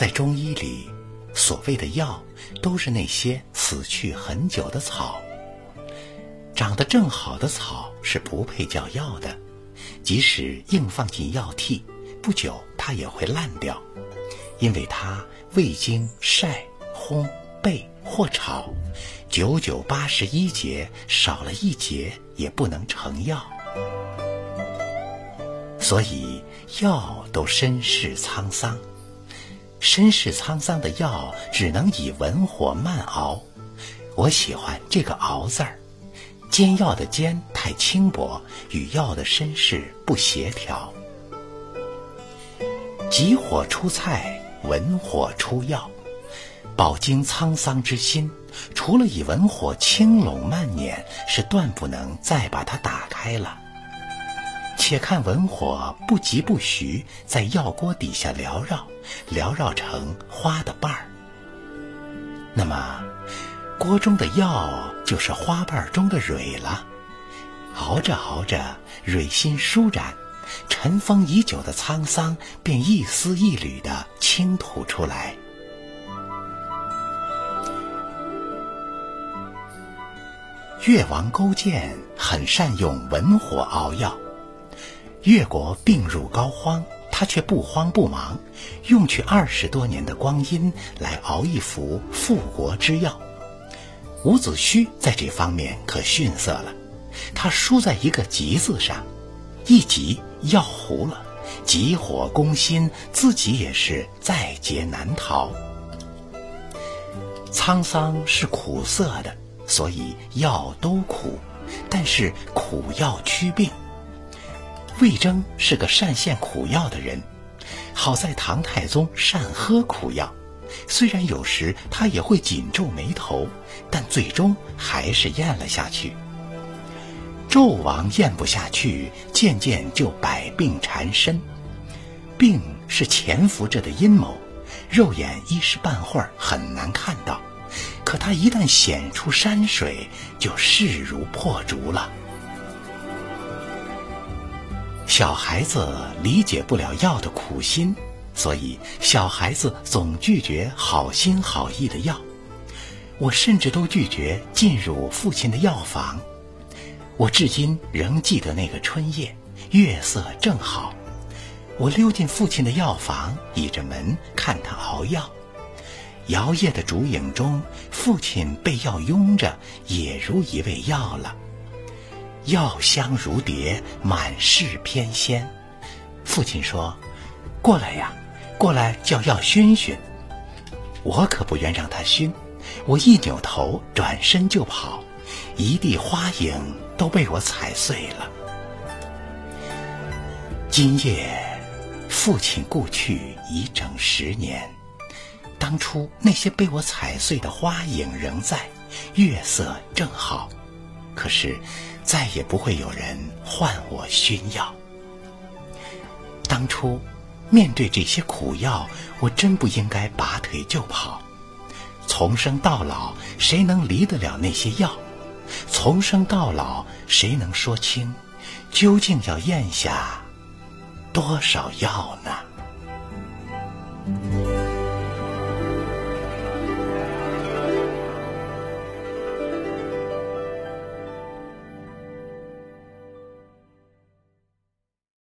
在中医里，所谓的药，都是那些死去很久的草。长得正好的草是不配叫药的，即使硬放进药屉，不久它也会烂掉，因为它未经晒、烘、焙或炒，九九八十一节少了一节也不能成药。所以药都身世沧桑，身世沧桑的药只能以文火慢熬。我喜欢这个“熬”字儿。煎药的煎太轻薄，与药的身世不协调。急火出菜，文火出药。饱经沧桑之心，除了以文火轻拢慢捻，是断不能再把它打开了。且看文火不疾不徐，在药锅底下缭绕，缭绕成花的瓣儿。那么。锅中的药就是花瓣中的蕊了，熬着熬着，蕊心舒展，尘封已久的沧桑便一丝一缕的倾吐出来。越王勾践很善用文火熬药，越国病入膏肓，他却不慌不忙，用去二十多年的光阴来熬一服复国之药。伍子胥在这方面可逊色了，他输在一个“急”字上，一急药糊了，急火攻心，自己也是在劫难逃。沧桑是苦涩的，所以药都苦，但是苦药祛病。魏征是个善献苦药的人，好在唐太宗善喝苦药。虽然有时他也会紧皱眉头，但最终还是咽了下去。纣王咽不下去，渐渐就百病缠身。病是潜伏着的阴谋，肉眼一时半会儿很难看到，可他一旦显出山水，就势如破竹了。小孩子理解不了药的苦心。所以，小孩子总拒绝好心好意的药，我甚至都拒绝进入父亲的药房。我至今仍记得那个春夜，月色正好，我溜进父亲的药房，倚着门看他熬药。摇曳的烛影中，父亲被药拥着，也如一味药了。药香如蝶，满室翩跹。父亲说：“过来呀。”过来叫药熏熏，我可不愿让他熏，我一扭头转身就跑，一地花影都被我踩碎了。今夜父亲故去已整十年，当初那些被我踩碎的花影仍在，月色正好，可是再也不会有人唤我熏药。当初。面对这些苦药，我真不应该拔腿就跑。从生到老，谁能离得了那些药？从生到老，谁能说清，究竟要咽下多少药呢？